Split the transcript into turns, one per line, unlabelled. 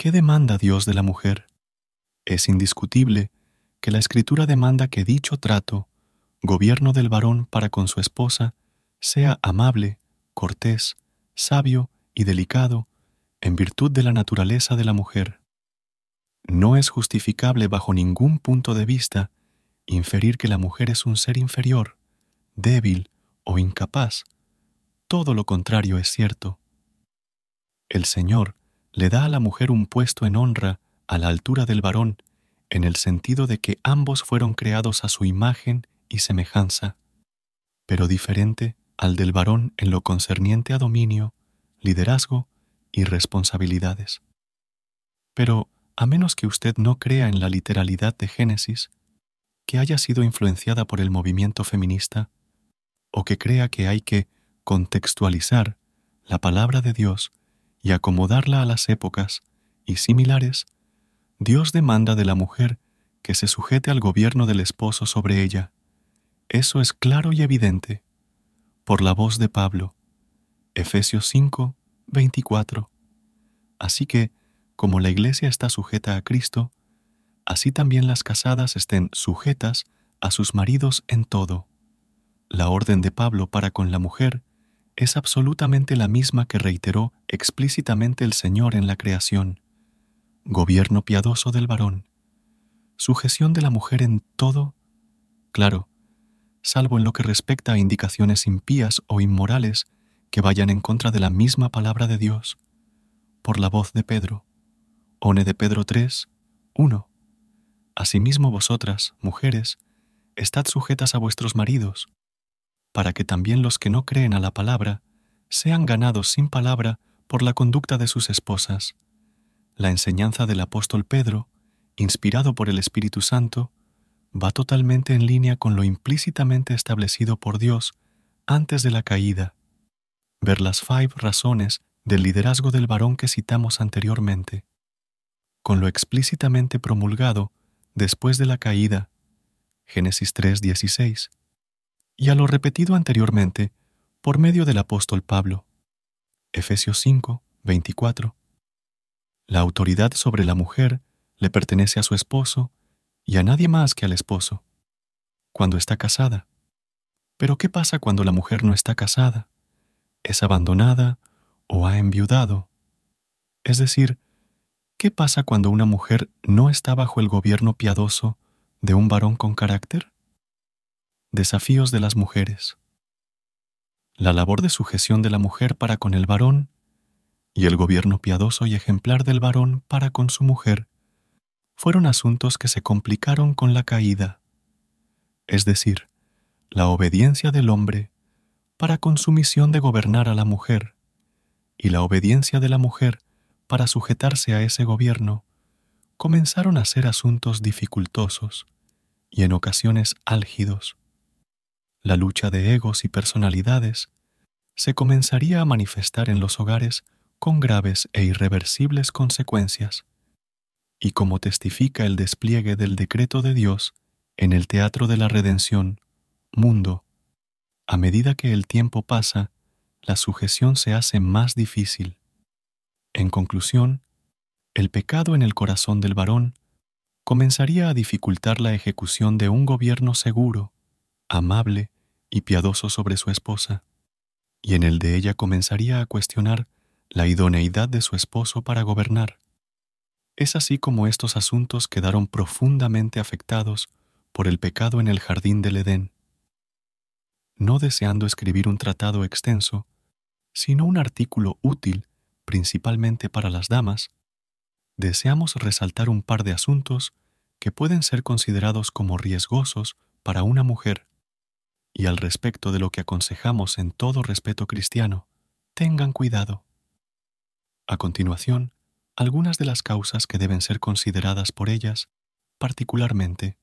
¿Qué demanda Dios de la mujer? Es indiscutible que la Escritura demanda que dicho trato, gobierno del varón para con su esposa, sea amable, cortés, sabio y delicado, en virtud de la naturaleza de la mujer. No es justificable bajo ningún punto de vista inferir que la mujer es un ser inferior, débil o incapaz. Todo lo contrario es cierto. El Señor le da a la mujer un puesto en honra a la altura del varón, en el sentido de que ambos fueron creados a su imagen y semejanza, pero diferente al del varón en lo concerniente a dominio, liderazgo y responsabilidades. Pero, a menos que usted no crea en la literalidad de Génesis, que haya sido influenciada por el movimiento feminista, o que crea que hay que contextualizar la palabra de Dios y acomodarla a las épocas y similares, Dios demanda de la mujer que se sujete al gobierno del esposo sobre ella. Eso es claro y evidente por la voz de Pablo. Efesios 5, 24. Así que, como la iglesia está sujeta a Cristo, así también las casadas estén sujetas a sus maridos en todo. La orden de Pablo para con la mujer es absolutamente la misma que reiteró explícitamente el Señor en la creación. Gobierno piadoso del varón. Sujeción de la mujer en todo. Claro, salvo en lo que respecta a indicaciones impías o inmorales que vayan en contra de la misma palabra de Dios, por la voz de Pedro. One de Pedro 3, 1. Asimismo vosotras, mujeres, estad sujetas a vuestros maridos, para que también los que no creen a la palabra sean ganados sin palabra por la conducta de sus esposas. La enseñanza del apóstol Pedro, inspirado por el Espíritu Santo, va totalmente en línea con lo implícitamente establecido por Dios antes de la caída. Ver las five razones del liderazgo del varón que citamos anteriormente. Con lo explícitamente promulgado después de la caída, Génesis 3:16, y a lo repetido anteriormente por medio del apóstol Pablo, Efesios 5:24. La autoridad sobre la mujer le pertenece a su esposo y a nadie más que al esposo, cuando está casada. Pero ¿qué pasa cuando la mujer no está casada? ¿Es abandonada o ha enviudado? Es decir, ¿Qué pasa cuando una mujer no está bajo el gobierno piadoso de un varón con carácter? Desafíos de las mujeres. La labor de sujeción de la mujer para con el varón y el gobierno piadoso y ejemplar del varón para con su mujer fueron asuntos que se complicaron con la caída, es decir, la obediencia del hombre para con su misión de gobernar a la mujer y la obediencia de la mujer para sujetarse a ese gobierno, comenzaron a ser asuntos dificultosos y en ocasiones álgidos. La lucha de egos y personalidades se comenzaría a manifestar en los hogares con graves e irreversibles consecuencias. Y como testifica el despliegue del decreto de Dios en el teatro de la redención, mundo, a medida que el tiempo pasa, la sujeción se hace más difícil. En conclusión, el pecado en el corazón del varón comenzaría a dificultar la ejecución de un gobierno seguro, amable y piadoso sobre su esposa, y en el de ella comenzaría a cuestionar la idoneidad de su esposo para gobernar. Es así como estos asuntos quedaron profundamente afectados por el pecado en el jardín del Edén. No deseando escribir un tratado extenso, sino un artículo útil principalmente para las damas, deseamos resaltar un par de asuntos que pueden ser considerados como riesgosos para una mujer, y al respecto de lo que aconsejamos en todo respeto cristiano, tengan cuidado. A continuación, algunas de las causas que deben ser consideradas por ellas, particularmente